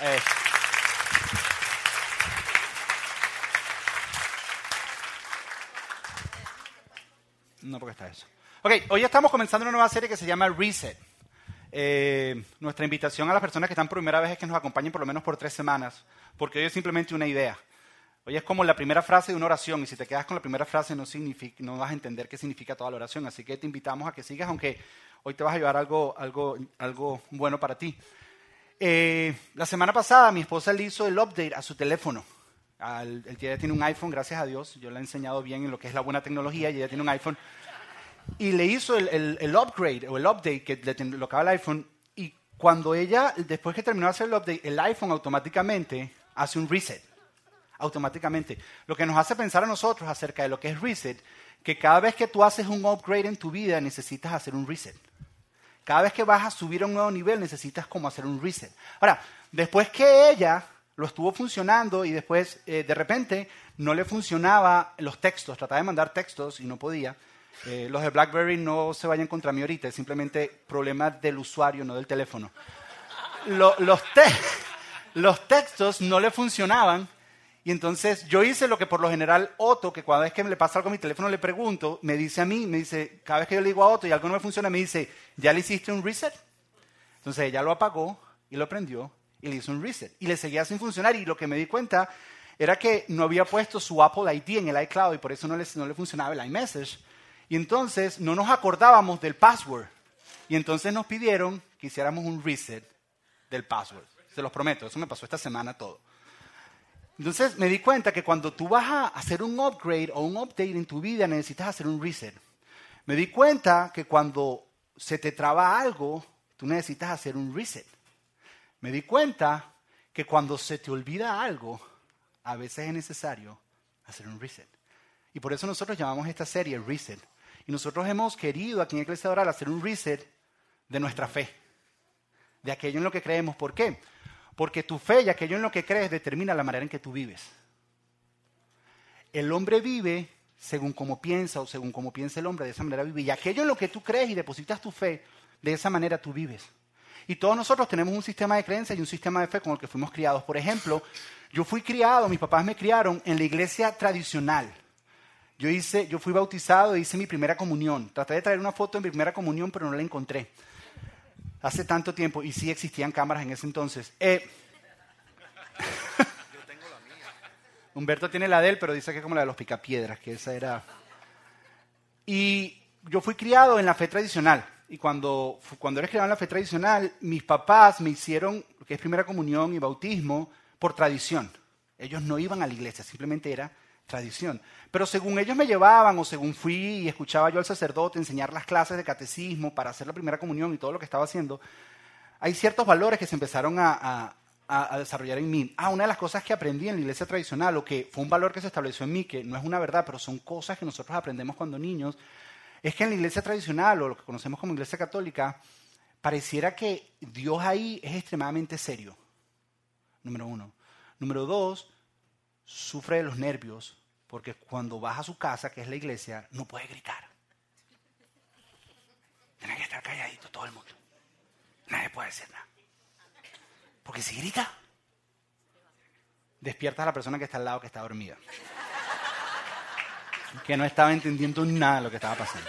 Eh. No, porque está eso. Ok, hoy estamos comenzando una nueva serie que se llama Reset. Eh, nuestra invitación a las personas que están por primera vez es que nos acompañen por lo menos por tres semanas, porque hoy es simplemente una idea. Hoy es como la primera frase de una oración y si te quedas con la primera frase no, significa, no vas a entender qué significa toda la oración. Así que te invitamos a que sigas, aunque hoy te vas a llevar algo, algo, algo bueno para ti. Eh, la semana pasada mi esposa le hizo el update a su teléfono. Al, ella tiene un iPhone, gracias a Dios. Yo le he enseñado bien en lo que es la buena tecnología y ella tiene un iPhone. Y le hizo el, upgrade o el update que le tocaba el iPhone. Y cuando ella, después que terminó de hacer el update, el iPhone automáticamente hace un reset. Automáticamente. Lo que nos hace pensar a nosotros acerca de lo que es reset, que cada vez que tú haces un upgrade en tu vida necesitas hacer un reset. Cada vez que vas subir a un nuevo nivel necesitas como hacer un reset. Ahora, después que ella lo estuvo funcionando y después eh, de repente no le funcionaba los textos, trataba de mandar textos y no podía. Eh, los de BlackBerry no se vayan contra mí ahorita, es simplemente problema del usuario, no del teléfono. los textos no le funcionaban y entonces yo hice lo que por lo general Otto, que cada vez que le pasa algo a mi teléfono le pregunto, me dice a mí, me dice, cada vez que yo le digo a Otto y algo no me funciona, me dice, ¿ya le hiciste un reset? Entonces ella lo apagó y lo prendió y le hizo un reset. Y le seguía sin funcionar y lo que me di cuenta era que no había puesto su Apple ID en el iCloud y por eso no le, no le funcionaba el iMessage. Y entonces no nos acordábamos del password. Y entonces nos pidieron que hiciéramos un reset del password. Se los prometo, eso me pasó esta semana todo. Entonces me di cuenta que cuando tú vas a hacer un upgrade o un update en tu vida necesitas hacer un reset. Me di cuenta que cuando se te traba algo, tú necesitas hacer un reset. Me di cuenta que cuando se te olvida algo, a veces es necesario hacer un reset. Y por eso nosotros llamamos esta serie Reset. Y nosotros hemos querido aquí en Iglesia Oral hacer un reset de nuestra fe, de aquello en lo que creemos. ¿Por qué? Porque tu fe y aquello en lo que crees determina la manera en que tú vives. El hombre vive según como piensa o según como piensa el hombre, de esa manera vive. Y aquello en lo que tú crees y depositas tu fe, de esa manera tú vives. Y todos nosotros tenemos un sistema de creencias y un sistema de fe con el que fuimos criados. Por ejemplo, yo fui criado, mis papás me criaron en la iglesia tradicional. Yo, hice, yo fui bautizado e hice mi primera comunión. Traté de traer una foto de mi primera comunión, pero no la encontré hace tanto tiempo, y sí existían cámaras en ese entonces. Eh, Yo tengo la mía. Humberto tiene la de él, pero dice que es como la de los picapiedras, que esa era... Y yo fui criado en la fe tradicional. Y cuando, cuando eres criado en la fe tradicional, mis papás me hicieron lo que es primera comunión y bautismo por tradición. Ellos no iban a la iglesia, simplemente era tradición. Pero según ellos me llevaban o según fui y escuchaba yo al sacerdote enseñar las clases de catecismo para hacer la primera comunión y todo lo que estaba haciendo, hay ciertos valores que se empezaron a, desarrollar en mí. Ah, una de las cosas que aprendí en la iglesia tradicional, o que fue un valor que se estableció en mí, que no es una verdad, pero son cosas que nosotros aprendemos cuando niños, es que en la iglesia tradicional, o lo que conocemos como iglesia católica, pareciera que Dios ahí es extremadamente serio. Número uno. Número dos, sufre de los nervios porque cuando vas a su casa, que es la iglesia, no puede gritar. Tiene que estar calladito todo el mundo. Nadie puede decir nada. Porque si grita, despiertas a la persona que está al lado que está dormida. Que no estaba entendiendo nada de lo que estaba pasando.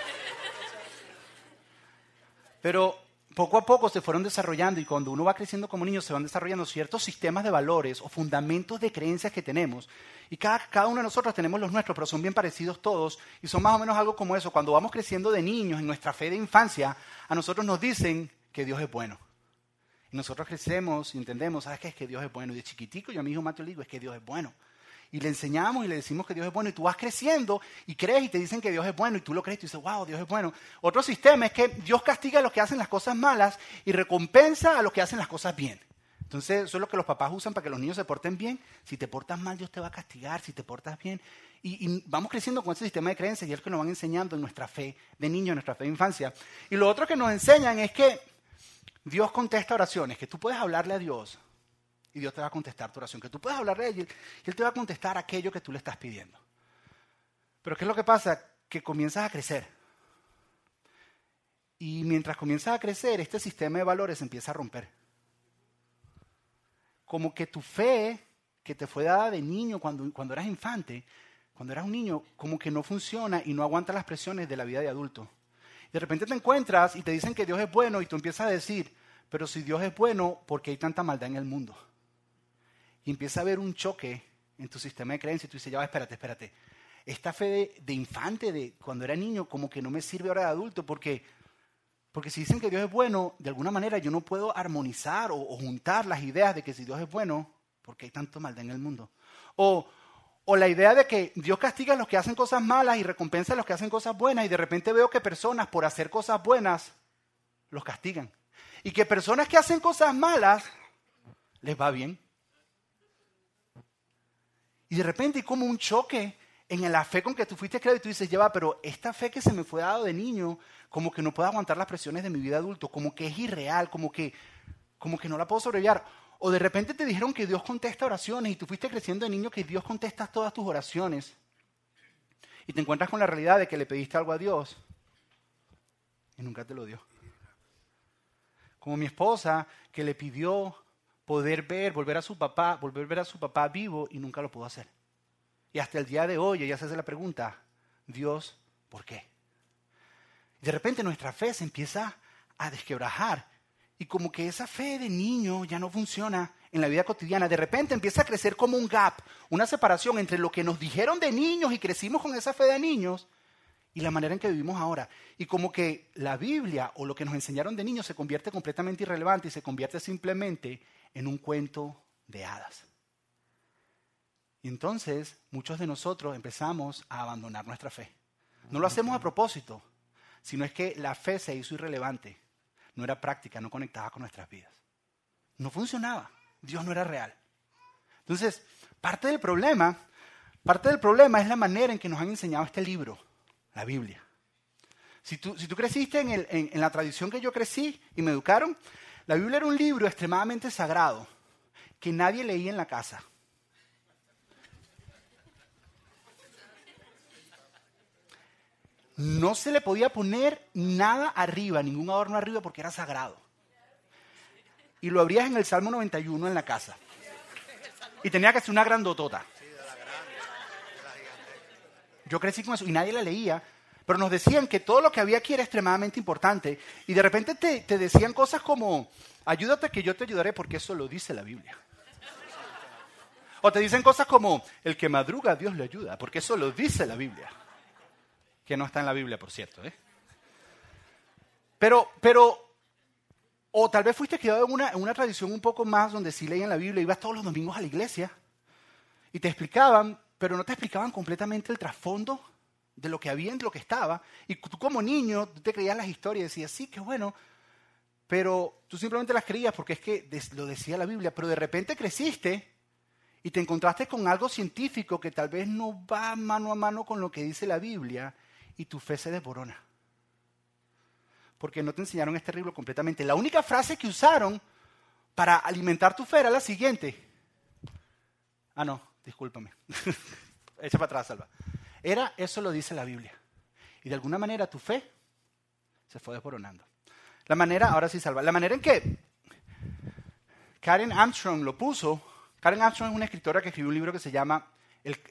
Pero poco a poco se fueron desarrollando y cuando uno va creciendo como niño se van desarrollando ciertos sistemas de valores o fundamentos de creencias que tenemos. Y cada, cada, uno de nosotros tenemos los nuestros, pero son bien parecidos todos y son más o menos algo como eso. Cuando vamos creciendo de niños en nuestra fe de infancia, a nosotros nos dicen que Dios es bueno. Y nosotros crecemos y entendemos, ¿sabes qué? Es que Dios es bueno. Y de chiquitico yo a mi hijo Mateo le digo, es que Dios es bueno y le enseñamos y le decimos que Dios es bueno y tú vas creciendo y crees y te dicen que Dios es bueno y tú lo crees y dices, wow, Dios es bueno. Otro sistema es que Dios castiga a los que hacen las cosas malas y recompensa a los que hacen las cosas bien. Entonces, eso es lo que los papás usan para que los niños se porten bien. Si te portas mal, Dios te va a castigar. Si te portas bien. Y, vamos creciendo con ese sistema de creencias y es lo que nos van enseñando en nuestra fe de niño, en nuestra fe de infancia. Y lo otro que nos enseñan es que Dios contesta oraciones, que tú puedes hablarle a Dios y Dios te va a contestar tu oración. Que tú puedes hablar de Él y Él te va a contestar aquello que tú le estás pidiendo. Pero ¿qué es lo que pasa? Que comienzas a crecer. Y mientras comienzas a crecer, este sistema de valores empieza a romper. como que tu fe que te fue dada de niño cuando, cuando eras infante, cuando eras un niño, como que no funciona y no aguanta las presiones de la vida de adulto. De repente te encuentras y te dicen que Dios es bueno y tú empiezas a decir, pero si Dios es bueno, ¿por qué hay tanta maldad en el mundo? Y empieza a haber un choque en tu sistema de creencia y tú dices, ya va, espérate, espérate. Esta fe de, infante, de cuando era niño, como que no me sirve ahora de adulto porque, porque si dicen que Dios es bueno, de alguna manera yo no puedo armonizar o, juntar las ideas de que si Dios es bueno, ¿por qué hay tanto maldad en el mundo? O, o la idea de que Dios castiga a los que hacen cosas malas y recompensa a los que hacen cosas buenas y de repente veo que personas por hacer cosas buenas los castigan. Y que personas que hacen cosas malas les va bien. Y de repente hay como un choque en la fe con que tú fuiste creado y tú dices, lleva, pero esta fe que se me fue dado de niño, como que no puedo aguantar las presiones de mi vida adulto, como que es irreal, como que, como que no la puedo sobrellevar. O de repente te dijeron que Dios contesta oraciones y tú fuiste creciendo de niño que Dios contesta todas tus oraciones. Y te encuentras con la realidad de que le pediste algo a Dios y nunca te lo dio. Como mi esposa que le pidió poder ver, volver a su papá, volver a ver a su papá vivo y nunca lo pudo hacer. Y hasta el día de hoy ella se hace la pregunta, Dios, ¿por qué? De repente nuestra fe se empieza a desquebrajar y como que esa fe de niño ya no funciona en la vida cotidiana. De repente empieza a crecer como un gap, una separación entre lo que nos dijeron de niños y crecimos con esa fe de niños y la manera en que vivimos ahora. Y como que la Biblia o lo que nos enseñaron de niños se convierte completamente irrelevante y se convierte simplemente en un cuento de hadas. Y entonces muchos de nosotros empezamos a abandonar nuestra fe. No lo hacemos a propósito, sino es que la fe se hizo irrelevante no era práctica, no conectaba con nuestras vidas. No funcionaba. Dios no era real. Entonces, parte del problema, parte del problema es la manera en que nos han enseñado este libro, la Biblia. Si tú, si tú creciste en, en la tradición que yo crecí y me educaron, la Biblia era un libro extremadamente sagrado que nadie leía en la casa. no se le podía poner nada arriba, ningún adorno arriba porque era sagrado. Y lo abrías en el Salmo 91 en la casa. Y tenía que ser una grandotota. Yo crecí con eso y nadie la leía, pero nos decían que todo lo que había aquí era extremadamente importante. Y de repente te, decían cosas como, ayúdate que yo te ayudaré porque eso lo dice la Biblia. O te dicen cosas como, el que madruga Dios le ayuda, porque eso lo dice la Biblia que no está en la Biblia, por cierto. ¿eh? Pero, pero, o tal vez fuiste criado en una, en una tradición un poco más donde sí leían la Biblia, ibas todos los domingos a la iglesia y te explicaban, pero no te explicaban completamente el trasfondo de lo que había, de lo que estaba. Y tú como niño te creías las historias y decías, sí, qué bueno, pero tú simplemente las creías porque es que lo decía la Biblia, pero de repente creciste y te encontraste con algo científico que tal vez no va mano a mano con lo que dice la Biblia y tu fe se desborona. Porque no te enseñaron este libro completamente. La única frase que usaron para alimentar tu fe era la siguiente. Ah, no, discúlpame. Echa para atrás, Salva. Era, eso lo dice la Biblia. Y de alguna manera tu fe se fue desboronando. La manera, ahora sí, Salva, la manera en que Karen Armstrong lo puso, Karen Armstrong es una escritora que escribió un libro que se llama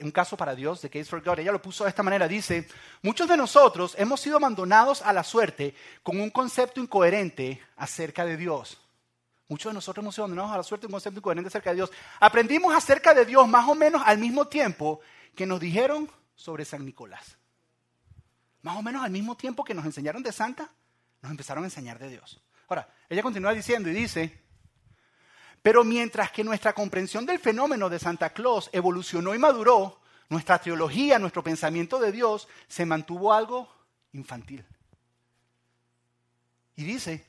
un caso para Dios, de Case for God, ella lo puso de esta manera, dice, muchos de nosotros hemos sido abandonados a la suerte con un concepto incoherente acerca de Dios. Muchos de nosotros hemos sido a la suerte un concepto incoherente acerca de Dios. Aprendimos acerca de Dios más o menos al mismo tiempo que nos dijeron sobre San Nicolás. Más o menos al mismo tiempo que nos enseñaron de Santa, nos empezaron a enseñar de Dios. Ahora, ella continúa diciendo y dice, pero mientras que nuestra comprensión del fenómeno de Santa Claus evolucionó y maduró, nuestra teología, nuestro pensamiento de Dios se mantuvo algo infantil. Y dice,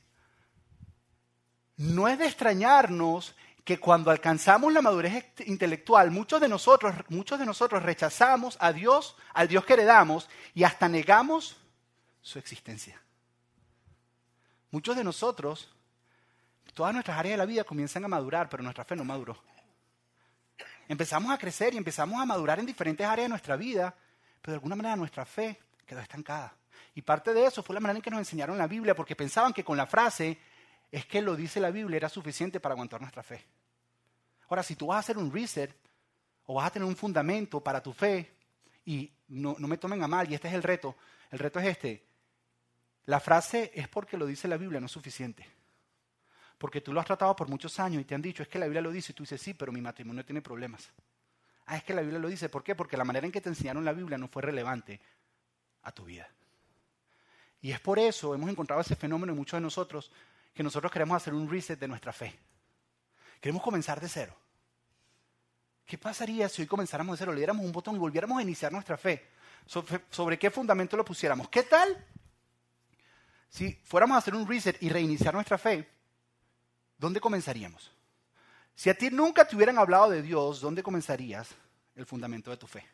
no es de extrañarnos que cuando alcanzamos la madurez intelectual, muchos de nosotros, muchos de nosotros rechazamos a Dios, al Dios que heredamos, y hasta negamos su existencia. Muchos de nosotros todas nuestras áreas de la vida comienzan a madurar, pero nuestra fe no maduró. Empezamos a crecer y empezamos a madurar en diferentes áreas de nuestra vida, pero de alguna manera nuestra fe quedó estancada. Y parte de eso fue la manera en que nos enseñaron la Biblia, porque pensaban que con la frase es que lo dice la Biblia era suficiente para aguantar nuestra fe. Ahora, si tú vas a hacer un reset o vas a tener un fundamento para tu fe, y no, me tomen a mal, y este es el reto, el reto es este, la frase es porque lo dice la Biblia no es suficiente. Porque tú lo has tratado por muchos años y te han dicho, es que la Biblia lo dice, y tú dices, sí, pero mi matrimonio tiene problemas. Ah, es que la Biblia lo dice. ¿Por qué? Porque la manera en que te enseñaron la Biblia no fue relevante a tu vida. Y es por eso hemos encontrado ese fenómeno en muchos de nosotros, que nosotros queremos hacer un reset de nuestra fe. Queremos comenzar de cero. ¿Qué pasaría si hoy comenzáramos de cero, le diéramos un botón y volviéramos a iniciar nuestra fe? ¿Sobre qué fundamento lo pusiéramos? ¿Qué tal si fuéramos a hacer un reset y reiniciar nuestra fe? ¿Dónde comenzaríamos? Si a ti nunca te hubieran hablado de Dios, ¿dónde comenzarías el fundamento de tu fe?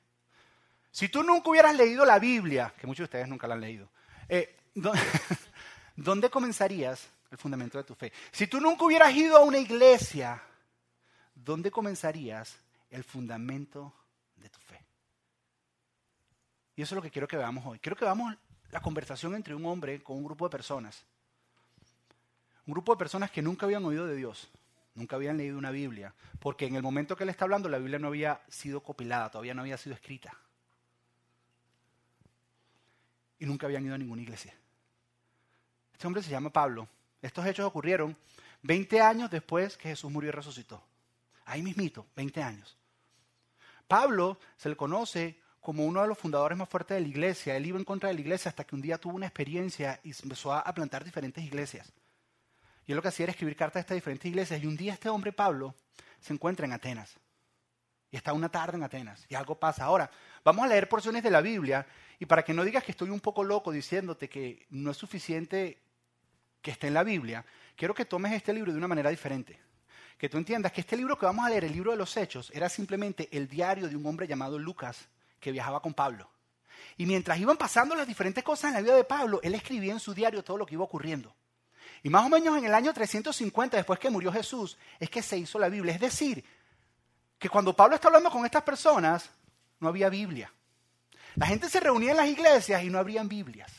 Si tú nunca hubieras leído la Biblia, que muchos de ustedes nunca la han leído, eh, ¿dónde comenzarías el fundamento de tu fe? Si tú nunca hubieras ido a una iglesia, ¿dónde comenzarías el fundamento de tu fe? Y eso es lo que quiero que veamos hoy. Quiero que veamos la conversación entre un hombre con un grupo de personas. Un grupo de personas que nunca habían oído de Dios, nunca habían leído una Biblia, porque en el momento que él está hablando la Biblia no había sido compilada, todavía no había sido escrita. Y nunca habían ido a ninguna iglesia. Este hombre se llama Pablo. Estos hechos ocurrieron 20 años después que Jesús murió y resucitó. Ahí mismito, 20 años. Pablo se le conoce como uno de los fundadores más fuertes de la iglesia. Él iba en contra de la iglesia hasta que un día tuvo una experiencia y empezó a plantar diferentes iglesias. Y él lo que hacía era escribir cartas a estas diferentes iglesias. Y un día este hombre, Pablo, se encuentra en Atenas. Y está una tarde en Atenas. Y algo pasa. Ahora, vamos a leer porciones de la Biblia. Y para que no digas que estoy un poco loco diciéndote que no es suficiente que esté en la Biblia, quiero que tomes este libro de una manera diferente. Que tú entiendas que este libro que vamos a leer, el libro de los Hechos, era simplemente el diario de un hombre llamado Lucas que viajaba con Pablo. Y mientras iban pasando las diferentes cosas en la vida de Pablo, él escribía en su diario todo lo que iba ocurriendo. Y más o menos en el año 350, después que murió Jesús, es que se hizo la Biblia. Es decir, que cuando Pablo está hablando con estas personas, no había Biblia. La gente se reunía en las iglesias y no habrían Biblias.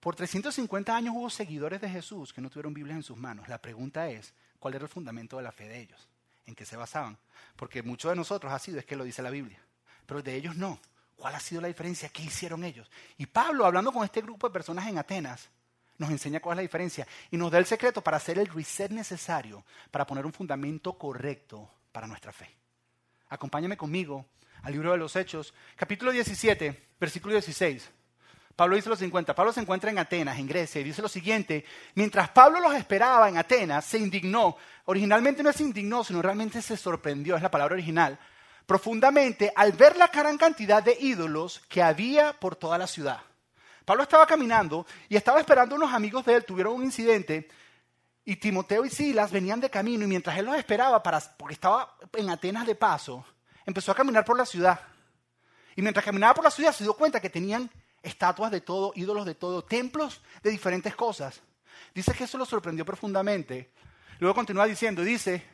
Por 350 años hubo seguidores de Jesús que no tuvieron Biblias en sus manos. La pregunta es, ¿cuál era el fundamento de la fe de ellos? ¿En qué se basaban? Porque muchos de nosotros ha sido, es que lo dice la Biblia, pero de ellos no. ¿Cuál ha sido la diferencia? ¿Qué hicieron ellos? Y Pablo, hablando con este grupo de personas en Atenas, nos enseña cuál es la diferencia y nos da el secreto para hacer el reset necesario para poner un fundamento correcto para nuestra fe. Acompáñame conmigo al libro de los Hechos, capítulo 17, versículo 16. Pablo dice lo 50. Pablo se encuentra en Atenas, en Grecia, y dice lo siguiente. Mientras Pablo los esperaba en Atenas, se indignó. Originalmente no es indignó, sino realmente se sorprendió, es la palabra original profundamente al ver la gran cantidad de ídolos que había por toda la ciudad. Pablo estaba caminando y estaba esperando unos amigos de él, tuvieron un incidente y Timoteo y Silas venían de camino y mientras él los esperaba, para, porque estaba en Atenas de paso, empezó a caminar por la ciudad. Y mientras caminaba por la ciudad se dio cuenta que tenían estatuas de todo, ídolos de todo, templos de diferentes cosas. Dice que eso lo sorprendió profundamente. Luego continúa diciendo, dice,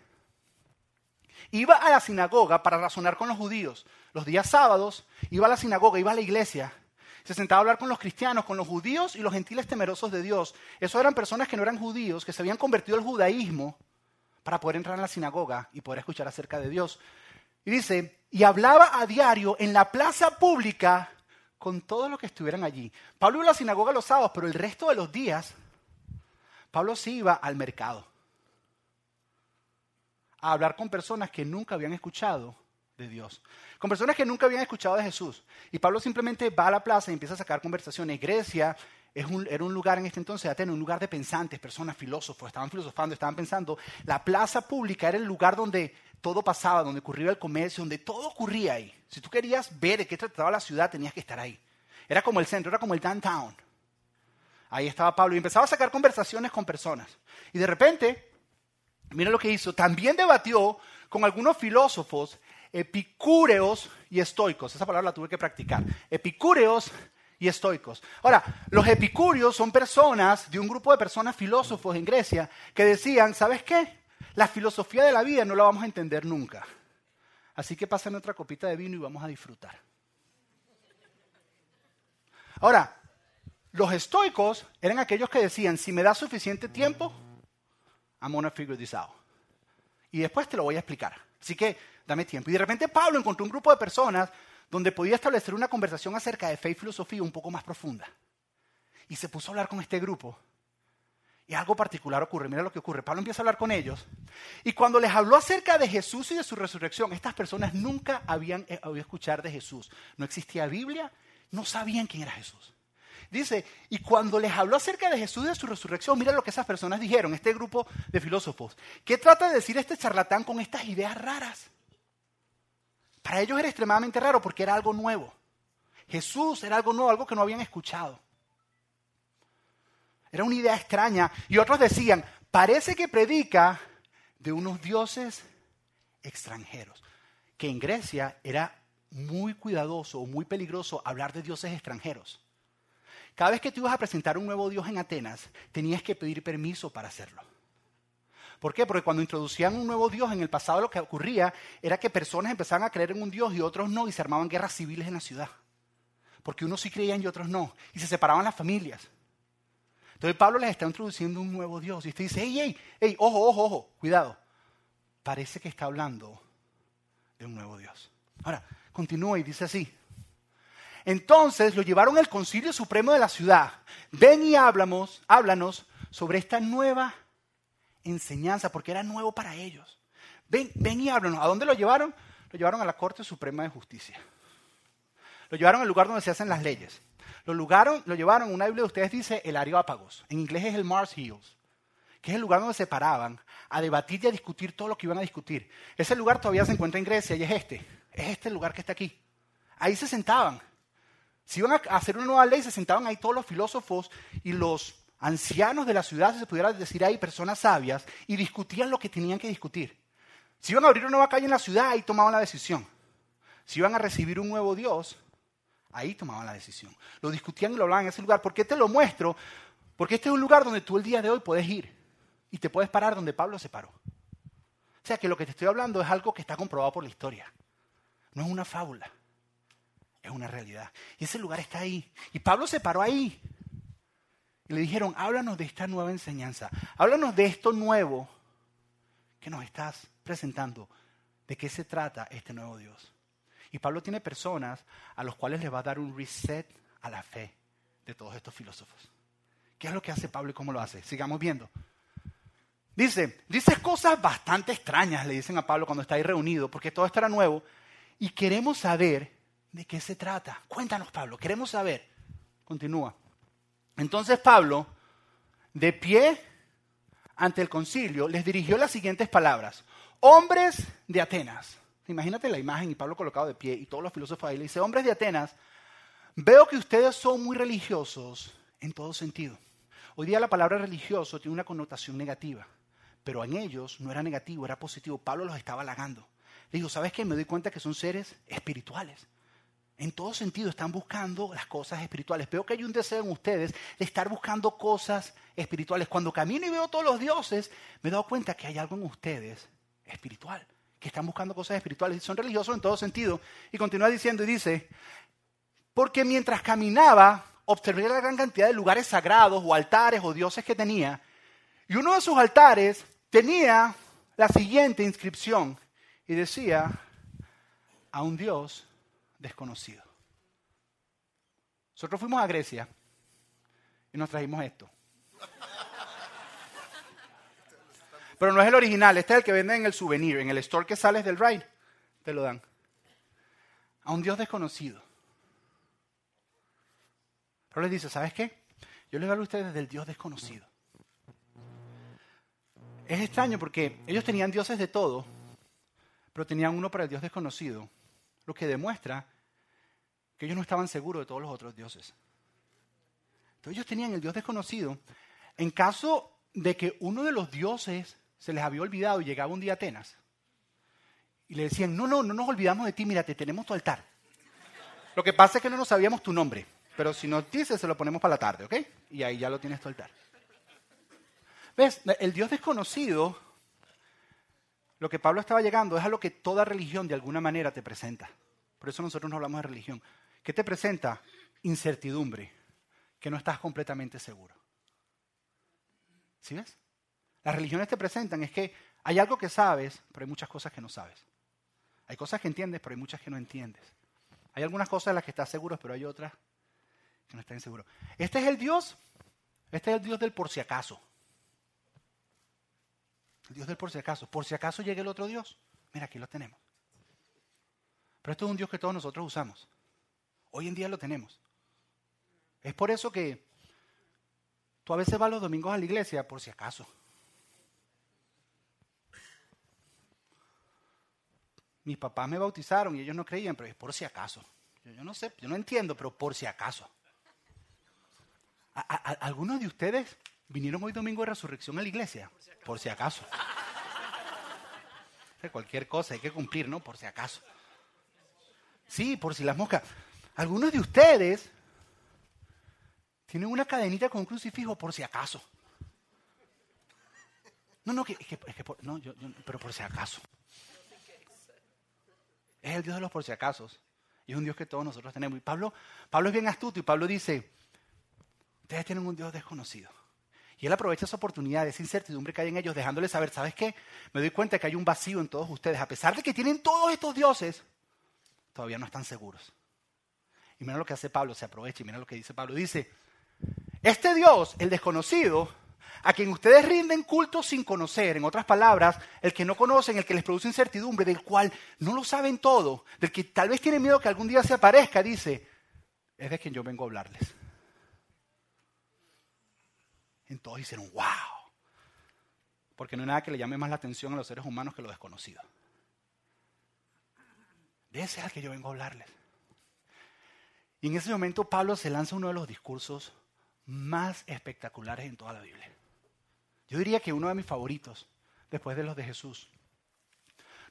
Iba a la sinagoga para razonar con los judíos. Los días sábados iba a la sinagoga, iba a la iglesia. Se sentaba a hablar con los cristianos, con los judíos y los gentiles temerosos de Dios. Esos eran personas que no eran judíos, que se habían convertido al judaísmo para poder entrar en la sinagoga y poder escuchar acerca de Dios. Y dice, y hablaba a diario en la plaza pública con todos los que estuvieran allí. Pablo iba a la sinagoga los sábados, pero el resto de los días, Pablo sí iba al mercado a hablar con personas que nunca habían escuchado de Dios, con personas que nunca habían escuchado de Jesús. Y Pablo simplemente va a la plaza y empieza a sacar conversaciones. Grecia era un lugar en este entonces, Atenas, un lugar de pensantes, personas filósofos, estaban filosofando, estaban pensando. La plaza pública era el lugar donde todo pasaba, donde ocurría el comercio, donde todo ocurría ahí. Si tú querías ver de qué trataba la ciudad, tenías que estar ahí. Era como el centro, era como el downtown. Ahí estaba Pablo y empezaba a sacar conversaciones con personas. Y de repente Mira lo que hizo. También debatió con algunos filósofos epicúreos y estoicos. Esa palabra la tuve que practicar. Epicúreos y estoicos. Ahora, los epicúreos son personas de un grupo de personas filósofos en Grecia que decían, ¿sabes qué? La filosofía de la vida no la vamos a entender nunca. Así que pasen otra copita de vino y vamos a disfrutar. Ahora, los estoicos eran aquellos que decían, si me da suficiente tiempo, I'm gonna figure this out. Y después te lo voy a explicar. Así que dame tiempo. Y de repente Pablo encontró un grupo de personas donde podía establecer una conversación acerca de fe y filosofía un poco más profunda. Y se puso a hablar con este grupo. Y algo particular ocurre. Mira lo que ocurre. Pablo empieza a hablar con ellos. Y cuando les habló acerca de Jesús y de su resurrección, estas personas nunca habían eh, oído escuchar de Jesús. No existía Biblia, no sabían quién era Jesús. Dice, y cuando les habló acerca de Jesús y de su resurrección, mira lo que esas personas dijeron, este grupo de filósofos. ¿Qué trata de decir este charlatán con estas ideas raras? Para ellos era extremadamente raro porque era algo nuevo. Jesús era algo nuevo, algo que no habían escuchado. Era una idea extraña. Y otros decían, parece que predica de unos dioses extranjeros. Que en Grecia era muy cuidadoso o muy peligroso hablar de dioses extranjeros. Cada vez que tú ibas a presentar un nuevo dios en Atenas, tenías que pedir permiso para hacerlo. ¿Por qué? Porque cuando introducían un nuevo Dios en el pasado lo que ocurría era que personas empezaban a creer en un Dios y otros no y se armaban guerras civiles en la ciudad. Porque unos sí creían y otros no. Y se separaban las familias. Entonces Pablo les está introduciendo un nuevo Dios y usted dice, hey, hey, hey, ojo, ojo, ojo, cuidado. Parece que está hablando de un nuevo Dios. Ahora, continúa y dice así. Entonces lo llevaron al concilio supremo de la ciudad. Ven y háblamos, háblanos sobre esta nueva enseñanza, porque era nuevo para ellos. Ven, ven y háblanos. ¿A dónde lo llevaron? Lo llevaron a la Corte Suprema de Justicia. Lo llevaron al lugar donde se hacen las leyes. Lo, lugaron, lo llevaron, una Biblia de ustedes dice el Areópagos. En inglés es el Mars Hills, que es el lugar donde se paraban a debatir y a discutir todo lo que iban a discutir. Ese lugar todavía se encuentra en Grecia y es este. Es este el lugar que está aquí. Ahí se sentaban. Si iban a hacer una nueva ley, se sentaban ahí todos los filósofos y los ancianos de la ciudad, si se pudiera decir ahí, personas sabias, y discutían lo que tenían que discutir. Si iban a abrir una nueva calle en la ciudad, ahí tomaban la decisión. Si iban a recibir un nuevo Dios, ahí tomaban la decisión. Lo discutían y lo hablaban en ese lugar. ¿Por qué te lo muestro? Porque este es un lugar donde tú el día de hoy puedes ir y te puedes parar donde Pablo se paró. O sea que lo que te estoy hablando es algo que está comprobado por la historia. No es una fábula, es una realidad. Y ese lugar está ahí. Y Pablo se paró ahí. Y le dijeron, háblanos de esta nueva enseñanza. Háblanos de esto nuevo que nos estás presentando. ¿De qué se trata este nuevo Dios? Y Pablo tiene personas a los cuales le va a dar un reset a la fe de todos estos filósofos. ¿Qué es lo que hace Pablo y cómo lo hace? Sigamos viendo. Dice, dices cosas bastante extrañas, le dicen a Pablo cuando está ahí reunido, porque todo esto era nuevo, y queremos saber de qué se trata. Cuéntanos, Pablo, queremos saber. Continúa. Entonces Pablo, de pie ante el concilio, les dirigió las siguientes palabras. Hombres de Atenas. Imagínate la imagen y Pablo colocado de pie y todos los filósofos ahí le dice, hombres de Atenas, veo que ustedes son muy religiosos en todo sentido. Hoy día la palabra religioso tiene una connotación negativa, pero en ellos no era negativo, era positivo. Pablo los estaba halagando. Le dijo, ¿sabes qué? Me doy cuenta que son seres espirituales. En todo sentido están buscando las cosas espirituales. Veo que hay un deseo en ustedes de estar buscando cosas espirituales. Cuando camino y veo todos los dioses, me he dado cuenta que hay algo en ustedes espiritual, que están buscando cosas espirituales. Son religiosos en todo sentido. Y continúa diciendo y dice, porque mientras caminaba, observé la gran cantidad de lugares sagrados o altares o dioses que tenía. Y uno de sus altares tenía la siguiente inscripción y decía, a un Dios desconocido. Nosotros fuimos a Grecia y nos trajimos esto. Pero no es el original, este es el que venden en el souvenir, en el store que sales del ride, te lo dan. A un Dios desconocido. Pero les dice, ¿sabes qué? Yo les hablo a ustedes del Dios desconocido. Es extraño porque ellos tenían dioses de todo, pero tenían uno para el Dios desconocido, lo que demuestra que ellos no estaban seguros de todos los otros dioses. Entonces ellos tenían el Dios desconocido. En caso de que uno de los dioses se les había olvidado y llegaba un día a Atenas, y le decían, no, no, no nos olvidamos de ti, mira, te tenemos tu altar. Lo que pasa es que no nos sabíamos tu nombre, pero si nos dices, se lo ponemos para la tarde, ¿ok? Y ahí ya lo tienes tu altar. ¿Ves? El Dios desconocido, lo que Pablo estaba llegando es a lo que toda religión de alguna manera te presenta. Por eso nosotros no hablamos de religión. ¿Qué te presenta? Incertidumbre, que no estás completamente seguro. ¿Sí ves? Las religiones te presentan es que hay algo que sabes, pero hay muchas cosas que no sabes. Hay cosas que entiendes, pero hay muchas que no entiendes. Hay algunas cosas en las que estás seguro, pero hay otras que no estás seguro. Este es el Dios, este es el Dios del por si acaso. El Dios del por si acaso. Por si acaso llegue el otro Dios. Mira, aquí lo tenemos. Pero esto es un Dios que todos nosotros usamos. Hoy en día lo tenemos. Es por eso que tú a veces vas los domingos a la iglesia por si acaso. Mis papás me bautizaron y ellos no creían, pero es por si acaso. Yo, no sé, yo no entiendo, pero por si acaso. ¿Algunos de ustedes vinieron hoy domingo de resurrección a la iglesia? Por si acaso. Cualquier cosa hay que cumplir, ¿no? Por si acaso. Sí, por si las moscas. Algunos de ustedes tienen una cadenita con un crucifijo por si acaso. No, no, que, no, yo, pero por si acaso. Es el Dios de los por si acaso. Y es un Dios que todos nosotros tenemos. Y Pablo, Pablo es bien astuto y Pablo dice, ustedes tienen un Dios desconocido. Y él aprovecha esa oportunidad, esa incertidumbre que hay en ellos, dejándoles saber, ¿sabes qué? Me doy cuenta que hay un vacío en todos ustedes. A pesar de que tienen todos estos dioses, todavía no están seguros. Y mira lo que hace Pablo, se aprovecha y mira lo que dice Pablo. Dice, este Dios, el desconocido, a quien ustedes rinden culto sin conocer, en otras palabras, el que no conocen, el que les produce incertidumbre, del cual no lo saben todo, del que tal vez tienen miedo que algún día se aparezca, dice, es de quien yo vengo a hablarles. Entonces hicieron, wow. Porque no hay nada que le llame más la atención a los seres humanos que lo desconocido. De ese es al que yo vengo a hablarles. Y en ese momento Pablo se lanza uno de los discursos más espectaculares en toda la Biblia. Yo diría que uno de mis favoritos, después de los de Jesús.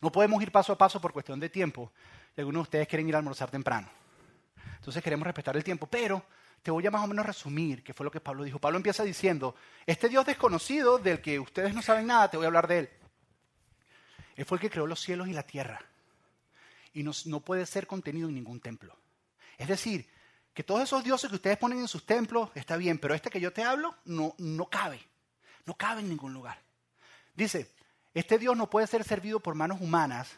No podemos ir paso a paso por cuestión de tiempo, y algunos de ustedes quieren ir a almorzar temprano. Entonces queremos respetar el tiempo, pero te voy a más o menos resumir qué fue lo que Pablo dijo. Pablo empieza diciendo, este Dios desconocido del que ustedes no saben nada, te voy a hablar de él. Él fue el que creó los cielos y la tierra. Y no, no puede ser contenido en ningún templo. Es decir, que todos esos dioses que ustedes ponen en sus templos está bien, pero este que yo te hablo no, no cabe. No cabe en ningún lugar. Dice, este Dios no puede ser servido por manos humanas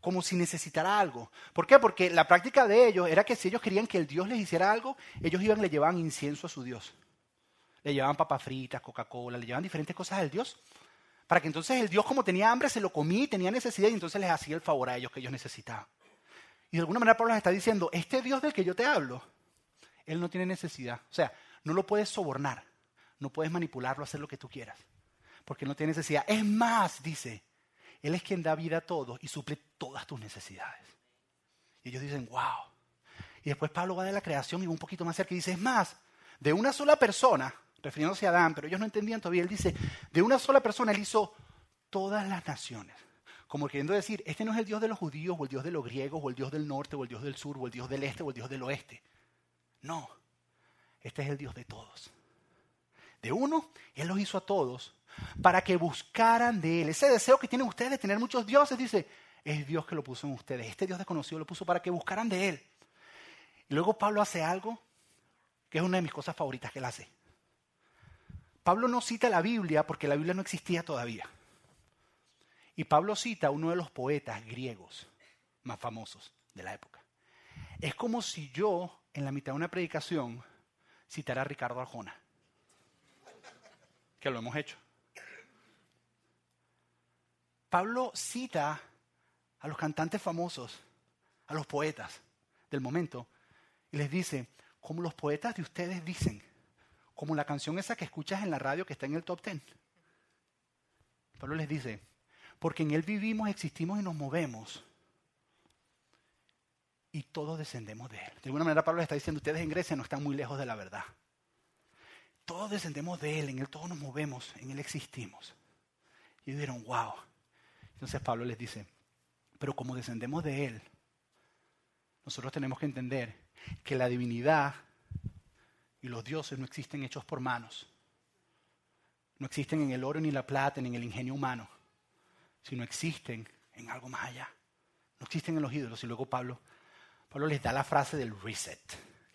como si necesitara algo. ¿Por qué? Porque la práctica de ellos era que si ellos querían que el Dios les hiciera algo, ellos iban y le llevaban incienso a su Dios. Le llevaban papas fritas, Coca-Cola, le llevaban diferentes cosas al Dios. Para que entonces el Dios, como tenía hambre, se lo comía y tenía necesidad y entonces les hacía el favor a ellos que ellos necesitaban. Y de alguna manera Pablo les está diciendo, este Dios del que yo te hablo, él no tiene necesidad. O sea, no lo puedes sobornar, no puedes manipularlo, hacer lo que tú quieras, porque no tiene necesidad. Es más, dice, Él es quien da vida a todos y suple todas tus necesidades. Y ellos dicen, wow. Y después Pablo va de la creación y va un poquito más cerca y dice, es más, de una sola persona, refiriéndose a Adán, pero ellos no entendían todavía, él dice, de una sola persona él hizo todas las naciones. Como queriendo decir, este no es el Dios de los judíos o el Dios de los griegos o el Dios del norte o el Dios del sur o el Dios del este o el Dios del oeste. No, este es el Dios de todos. De uno, Él los hizo a todos para que buscaran de Él. Ese deseo que tienen ustedes de tener muchos dioses, dice, es Dios que lo puso en ustedes. Este Dios desconocido lo puso para que buscaran de Él. Y luego Pablo hace algo que es una de mis cosas favoritas que Él hace. Pablo no cita la Biblia porque la Biblia no existía todavía. Y Pablo cita a uno de los poetas griegos más famosos de la época. Es como si yo en la mitad de una predicación citar a Ricardo Arjona, que lo hemos hecho. Pablo cita a los cantantes famosos, a los poetas del momento, y les dice, como los poetas de ustedes dicen, como la canción esa que escuchas en la radio que está en el top ten. Pablo les dice, porque en Él vivimos, existimos y nos movemos y todos descendemos de Él. De alguna manera Pablo está diciendo, ustedes en Grecia no están muy lejos de la verdad. Todos descendemos de Él, en Él todos nos movemos, en Él existimos. Y dijeron, wow. Entonces Pablo les dice, pero como descendemos de Él, nosotros tenemos que entender que la divinidad y los dioses no existen hechos por manos. No existen en el oro ni la plata ni en el ingenio humano, sino existen en algo más allá. No existen en los ídolos. Y luego Pablo Pablo les da la frase del reset.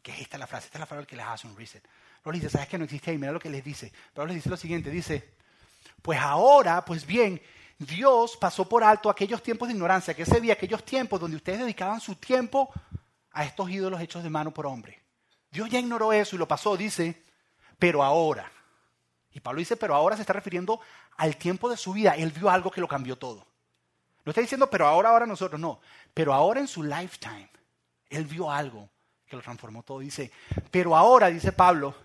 ¿Qué es esta la frase? Esta es la frase que les hace un reset. Pablo dice, ¿sabes que no existe ahí? Mira lo que les dice. Pablo les dice lo siguiente, dice, Pues ahora, pues bien, Dios pasó por alto aquellos tiempos de ignorancia, que ese día, aquellos tiempos donde ustedes dedicaban su tiempo a estos ídolos hechos de mano por hombre. Dios ya ignoró eso y lo pasó, dice, pero ahora. Y Pablo dice, pero ahora se está refiriendo al tiempo de su vida. Él vio algo que lo cambió todo. No está diciendo, pero ahora, ahora nosotros, no. Pero ahora en su lifetime, él vio algo que lo transformó todo. Dice, pero ahora, dice Pablo,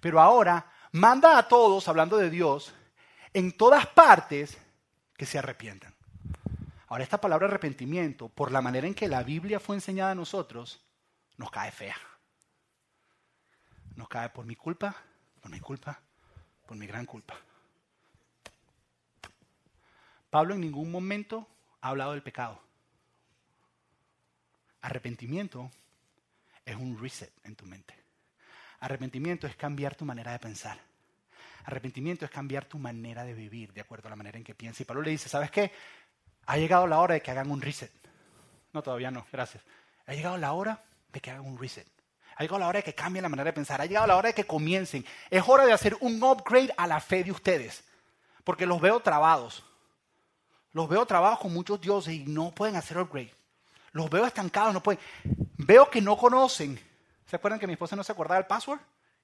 pero ahora manda a todos, hablando de Dios, en todas partes que se arrepientan. Ahora, esta palabra arrepentimiento, por la manera en que la Biblia fue enseñada a nosotros, nos cae fea. Nos cae por mi culpa, por mi culpa, por mi gran culpa. Pablo en ningún momento ha hablado del pecado. Arrepentimiento es un reset en tu mente. Arrepentimiento es cambiar tu manera de pensar. Arrepentimiento es cambiar tu manera de vivir de acuerdo a la manera en que piensas. Y Pablo le dice, ¿sabes qué? Ha llegado la hora de que hagan un reset. No, todavía no, gracias. Ha llegado la hora de que hagan un reset. Ha llegado la hora de que cambien la manera de pensar. Ha llegado la hora de que comiencen. Es hora de hacer un upgrade a la fe de ustedes. Porque los veo trabados. Los veo trabados con muchos dioses y no pueden hacer upgrade. Los veo estancados, no pueden. Veo que no conocen. ¿Se acuerdan que mi esposa no se acordaba del password?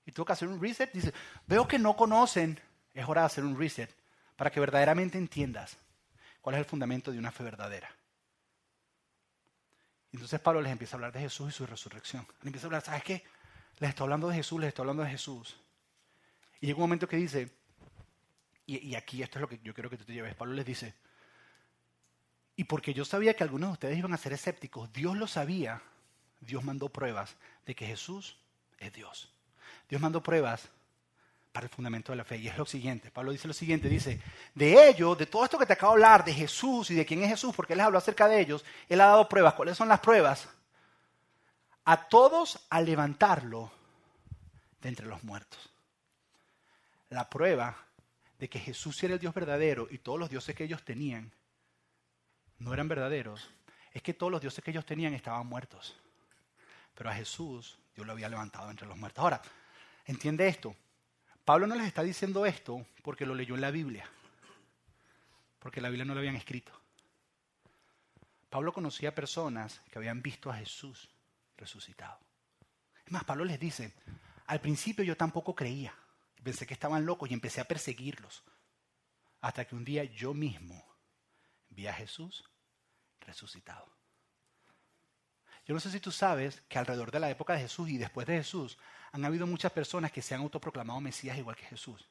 Y tuvo que hacer un reset. Dice, veo que no conocen. Es hora de hacer un reset para que verdaderamente entiendas cuál es el fundamento de una fe verdadera. Entonces Pablo les empieza a hablar de Jesús y su resurrección. Les empieza a hablar, ¿sabes qué? Les estoy hablando de Jesús, les estoy hablando de Jesús. Y llega un momento que dice, y, aquí esto es lo que yo quiero que tú te lleves, Pablo les dice, y porque yo sabía que algunos de ustedes iban a ser escépticos, Dios lo sabía, Dios mandó pruebas de que Jesús es Dios. Dios mandó pruebas para el fundamento de la fe. Y es lo siguiente, Pablo dice lo siguiente, dice, de ello, de todo esto que te acabo de hablar, de Jesús y de quién es Jesús, porque Él les habló acerca de ellos, Él ha dado pruebas. ¿Cuáles son las pruebas? A todos a levantarlo de entre los muertos. La prueba de que Jesús era el Dios verdadero y todos los dioses que ellos tenían no eran verdaderos, es que todos los dioses que ellos tenían estaban muertos. Pero a Jesús Dios lo había levantado entre los muertos. Ahora, entiende esto. Pablo no les está diciendo esto porque lo leyó en la Biblia, porque la Biblia no lo habían escrito. Pablo conocía personas que habían visto a Jesús resucitado. Es más, Pablo les dice, al principio yo tampoco creía, pensé que estaban locos y empecé a perseguirlos, hasta que un día yo mismo vi a Jesús resucitado. Yo no sé si tú sabes que alrededor de la época de Jesús y después de Jesús han habido muchas personas que se han autoproclamado Mesías igual que Jesús.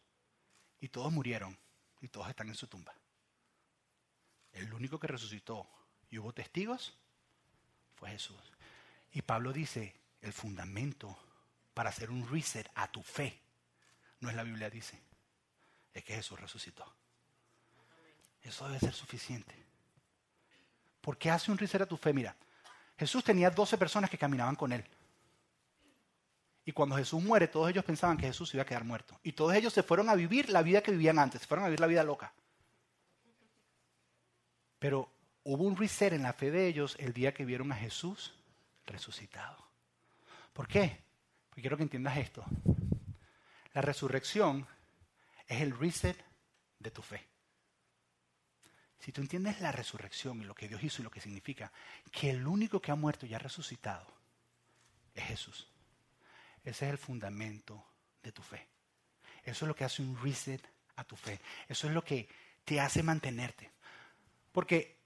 Y todos murieron y todos están en su tumba. El único que resucitó y hubo testigos fue Jesús. Y Pablo dice, el fundamento para hacer un reset a tu fe, no es la Biblia dice, es que Jesús resucitó. Eso debe ser suficiente. ¿Por qué hace un reset a tu fe? Mira, Jesús tenía 12 personas que caminaban con él. Y cuando Jesús muere, todos ellos pensaban que Jesús iba a quedar muerto. Y todos ellos se fueron a vivir la vida que vivían antes, se fueron a vivir la vida loca. Pero hubo un reset en la fe de ellos el día que vieron a Jesús resucitado. ¿Por qué? Porque quiero que entiendas esto. La resurrección es el reset de tu fe. Si tú entiendes la resurrección y lo que Dios hizo y lo que significa, que el único que ha muerto y ha resucitado es Jesús. Ese es el fundamento de tu fe. Eso es lo que hace un reset a tu fe. Eso es lo que te hace mantenerte. Porque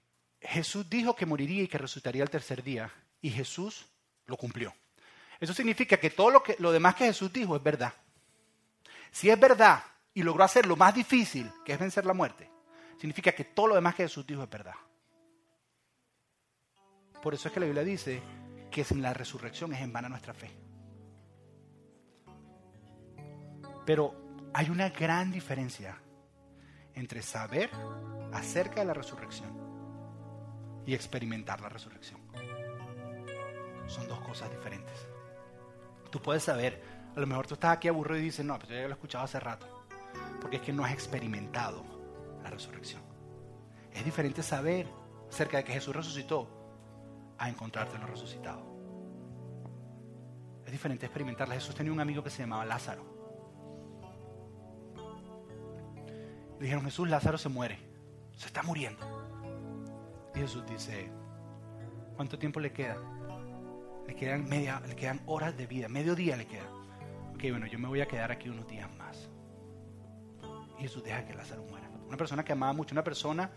Jesús dijo que moriría y que resucitaría el tercer día y Jesús lo cumplió. Eso significa que todo lo, que, lo demás que Jesús dijo es verdad. Si es verdad y logró hacer lo más difícil, que es vencer la muerte, significa que todo lo demás que Jesús dijo es verdad. Por eso es que la Biblia dice que sin la resurrección es en vana nuestra fe. Pero hay una gran diferencia entre saber acerca de la resurrección y experimentar la resurrección. Son dos cosas diferentes. Tú puedes saber, a lo mejor tú estás aquí aburrido y dices, no, pero yo ya lo he escuchado hace rato, porque es que no has experimentado la resurrección. Es diferente saber acerca de que Jesús resucitó a encontrártelo resucitado. Es diferente experimentarla. Jesús tenía un amigo que se llamaba Lázaro. Le dijeron, Jesús, Lázaro se muere, se está muriendo. Jesús dice, ¿cuánto tiempo le queda? Le quedan, media, le quedan horas de vida, medio día le queda. Ok, bueno, yo me voy a quedar aquí unos días más. Y Jesús deja que Lázaro muera. Una persona que amaba mucho, una persona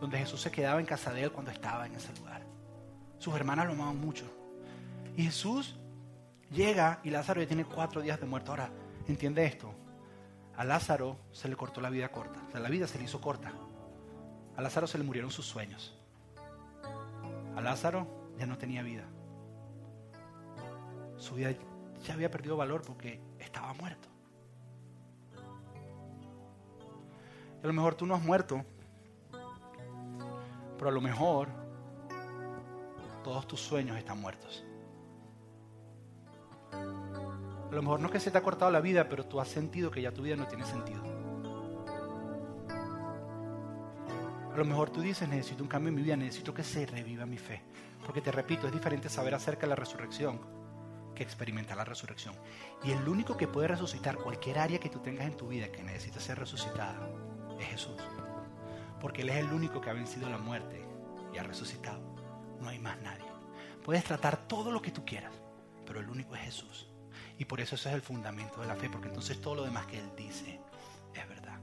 donde Jesús se quedaba en casa de él cuando estaba en ese lugar. Sus hermanas lo amaban mucho. Y Jesús llega y Lázaro ya tiene cuatro días de muerto. Ahora, entiende esto. A Lázaro se le cortó la vida corta. O sea, la vida se le hizo corta. A Lázaro se le murieron sus sueños. A Lázaro ya no tenía vida. Su vida ya había perdido valor porque estaba muerto. A lo mejor tú no has muerto, pero a lo mejor todos tus sueños están muertos. A lo mejor no es que se te ha cortado la vida, pero tú has sentido que ya tu vida no tiene sentido. A lo mejor tú dices, necesito un cambio en mi vida, necesito que se reviva mi fe. Porque te repito, es diferente saber acerca de la resurrección que experimentar la resurrección. Y el único que puede resucitar cualquier área que tú tengas en tu vida que necesita ser resucitada es Jesús. Porque Él es el único que ha vencido la muerte y ha resucitado. No hay más nadie. Puedes tratar todo lo que tú quieras, pero el único es Jesús. Y por eso ese es el fundamento de la fe, porque entonces todo lo demás que Él dice es verdad.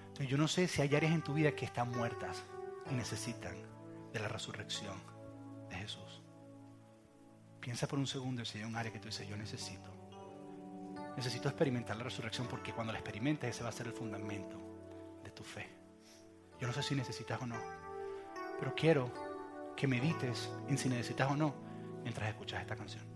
Entonces yo no sé si hay áreas en tu vida que están muertas y necesitan de la resurrección de Jesús. Piensa por un segundo si hay un área que tú dices, yo necesito. Necesito experimentar la resurrección porque cuando la experimentes ese va a ser el fundamento tu fe. Yo no sé si necesitas o no, pero quiero que medites en si necesitas o no mientras escuchas esta canción.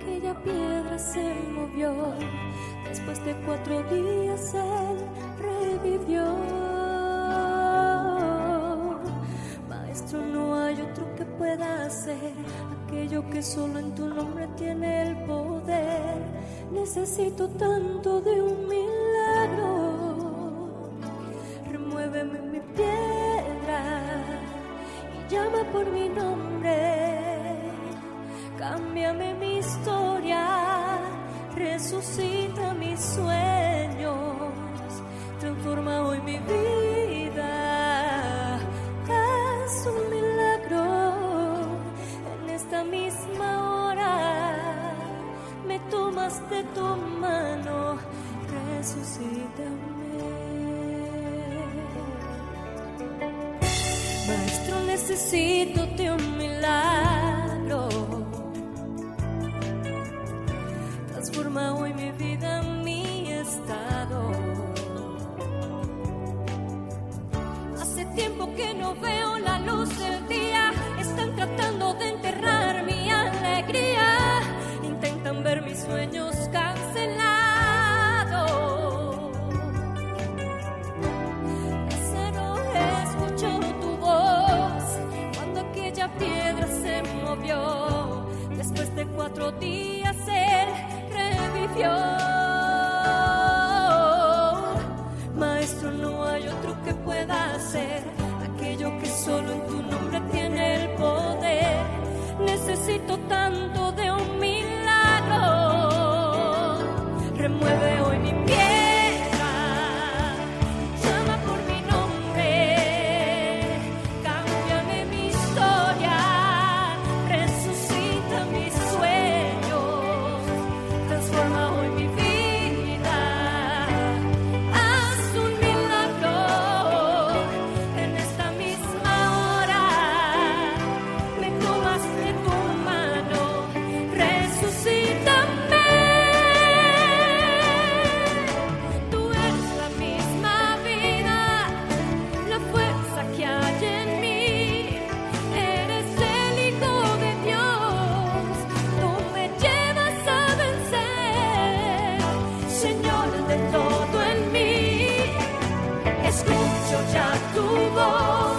Aquella piedra se movió. Después de cuatro días él revivió. Maestro, no hay otro que pueda hacer aquello que solo en tu nombre tiene el poder. Necesito tanto de un milagro. Remuéveme mi piedra y llama por mi nombre. Resucita mis sueños, transforma hoy mi vida. Haz un milagro en esta misma hora. Me tomas de tu mano, resucítame. Maestro, necesito de sueños cancelados. Lázaro escuchó tu voz cuando aquella piedra se movió. tu voz.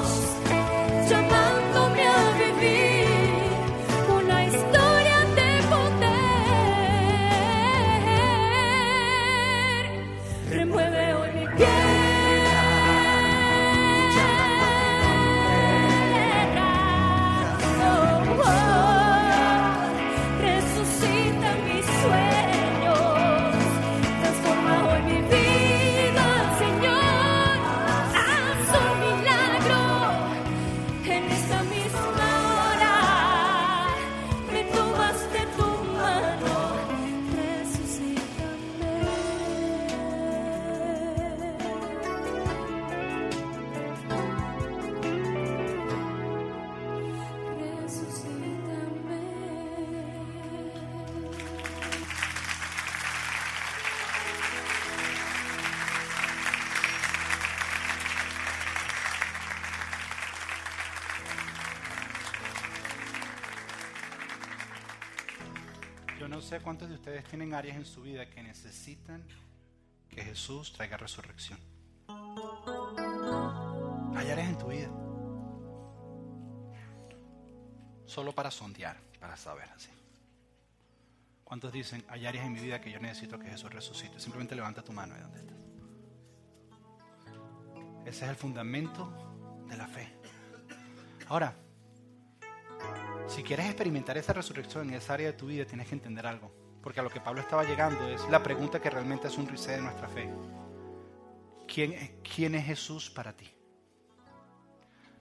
Tienen áreas en su vida que necesitan que Jesús traiga resurrección. Hay áreas en tu vida. Solo para sondear, para saber así. ¿Cuántos dicen, hay áreas en mi vida que yo necesito que Jesús resucite? Simplemente levanta tu mano de donde estás. Ese es el fundamento de la fe. Ahora, si quieres experimentar esa resurrección en esa área de tu vida, tienes que entender algo. Porque a lo que Pablo estaba llegando es la pregunta que realmente es un reset de nuestra fe. ¿Quién, ¿Quién es Jesús para ti?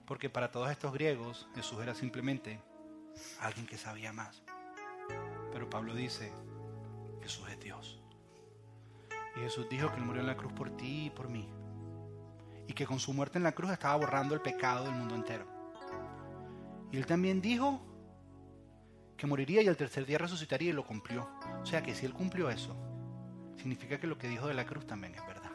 Porque para todos estos griegos Jesús era simplemente alguien que sabía más. Pero Pablo dice, Jesús es Dios. Y Jesús dijo que Él murió en la cruz por ti y por mí. Y que con su muerte en la cruz estaba borrando el pecado del mundo entero. Y Él también dijo que moriría y al tercer día resucitaría y lo cumplió. O sea que si Él cumplió eso, significa que lo que dijo de la cruz también es verdad.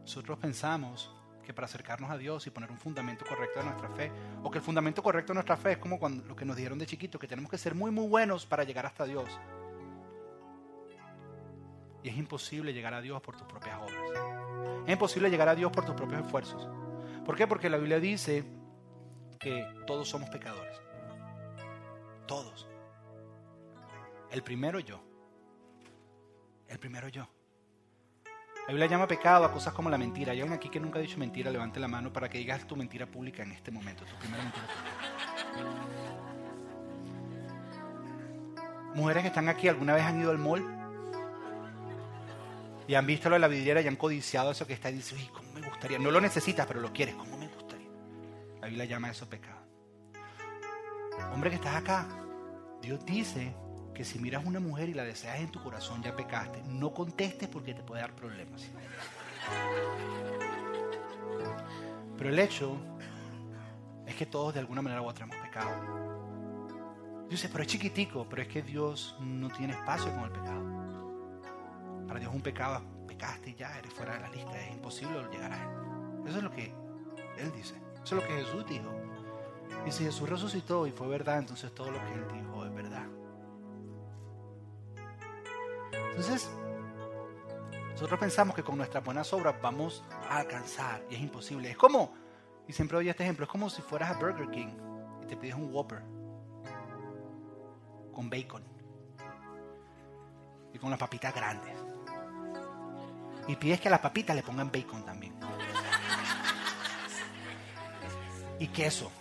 Nosotros pensamos que para acercarnos a Dios y poner un fundamento correcto de nuestra fe, o que el fundamento correcto de nuestra fe es como lo que nos dijeron de chiquito, que tenemos que ser muy, muy buenos para llegar hasta Dios. Y es imposible llegar a Dios por tus propias obras. Es imposible llegar a Dios por tus propios esfuerzos. ¿Por qué? Porque la Biblia dice que todos somos pecadores. Todos. El primero yo. El primero yo. La Biblia llama pecado a cosas como la mentira. Hay alguien aquí que nunca ha dicho mentira, levante la mano para que digas tu mentira pública en este momento, tu primera mentira pública. Mujeres que están aquí, ¿alguna vez han ido al mall? Y han visto lo de la vidriera y han codiciado eso que está y dicen, uy, ¿cómo me gustaría? No lo necesitas, pero lo quieres, ¿cómo me gustaría? La Biblia llama eso pecado. Hombre que estás acá, Dios dice que si miras una mujer y la deseas en tu corazón, ya pecaste. No contestes porque te puede dar problemas. Pero el hecho es que todos de alguna manera u otra hemos pecado. Dice, pero es chiquitico, pero es que Dios no tiene espacio con el pecado. Para Dios un pecado, pecaste y ya, eres fuera de la lista, es imposible llegar a Él. Eso es lo que Él dice, eso es lo que Jesús dijo. Y si Jesús resucitó y fue verdad, entonces todo lo que Él dijo Entonces, nosotros pensamos que con nuestras buenas obras vamos a alcanzar y es imposible. Es como, y siempre doy este ejemplo, es como si fueras a Burger King y te pides un Whopper con bacon y con las papitas grandes. Y pides que a las papitas le pongan bacon también. Y queso.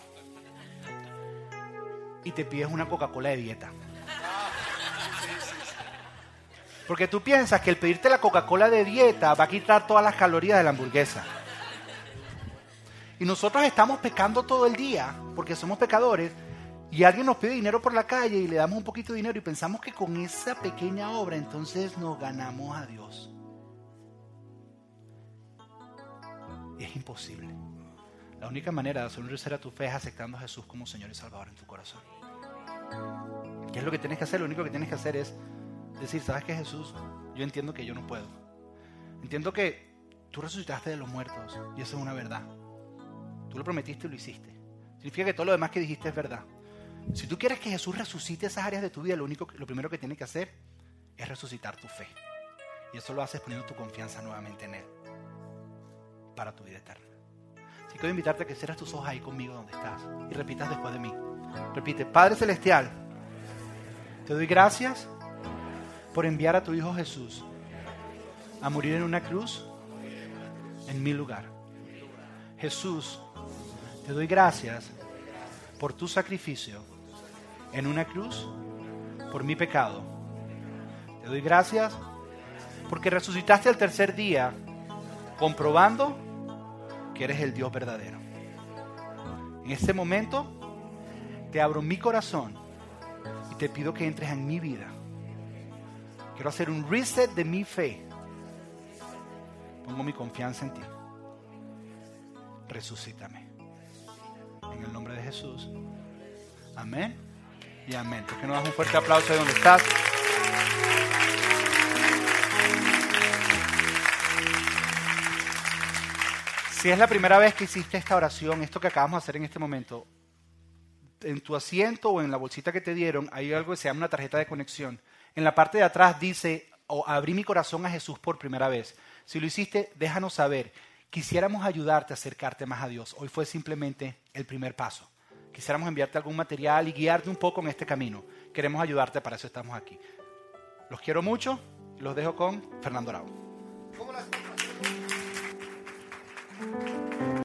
Y te pides una Coca-Cola de dieta. Porque tú piensas que el pedirte la Coca-Cola de dieta va a quitar todas las calorías de la hamburguesa. Y nosotros estamos pecando todo el día, porque somos pecadores, y alguien nos pide dinero por la calle y le damos un poquito de dinero y pensamos que con esa pequeña obra entonces nos ganamos a Dios. Es imposible. La única manera de hacer un a tu fe es aceptando a Jesús como Señor y Salvador en tu corazón. ¿Qué es lo que tienes que hacer? Lo único que tienes que hacer es decir, ¿sabes qué Jesús? Yo entiendo que yo no puedo. Entiendo que tú resucitaste de los muertos y eso es una verdad. Tú lo prometiste y lo hiciste. Significa que todo lo demás que dijiste es verdad. Si tú quieres que Jesús resucite esas áreas de tu vida, lo, único, lo primero que tiene que hacer es resucitar tu fe. Y eso lo haces poniendo tu confianza nuevamente en Él para tu vida eterna. Así que quiero invitarte a que cierres tus ojos ahí conmigo donde estás y repitas después de mí. Repite, Padre Celestial, te doy gracias por enviar a tu Hijo Jesús a morir en una cruz en mi lugar. Jesús, te doy gracias por tu sacrificio en una cruz por mi pecado. Te doy gracias porque resucitaste al tercer día comprobando que eres el Dios verdadero. En este momento te abro mi corazón y te pido que entres en mi vida Quiero hacer un reset de mi fe. Pongo mi confianza en ti. Resucítame. En el nombre de Jesús. Amén y amén. ¿Por qué no das un fuerte aplauso de donde estás? Si es la primera vez que hiciste esta oración, esto que acabamos de hacer en este momento, en tu asiento o en la bolsita que te dieron hay algo que se llama una tarjeta de conexión. En la parte de atrás dice, o abrí mi corazón a Jesús por primera vez. Si lo hiciste, déjanos saber. Quisiéramos ayudarte a acercarte más a Dios. Hoy fue simplemente el primer paso. Quisiéramos enviarte algún material y guiarte un poco en este camino. Queremos ayudarte, para eso estamos aquí. Los quiero mucho. Los dejo con Fernando Arau.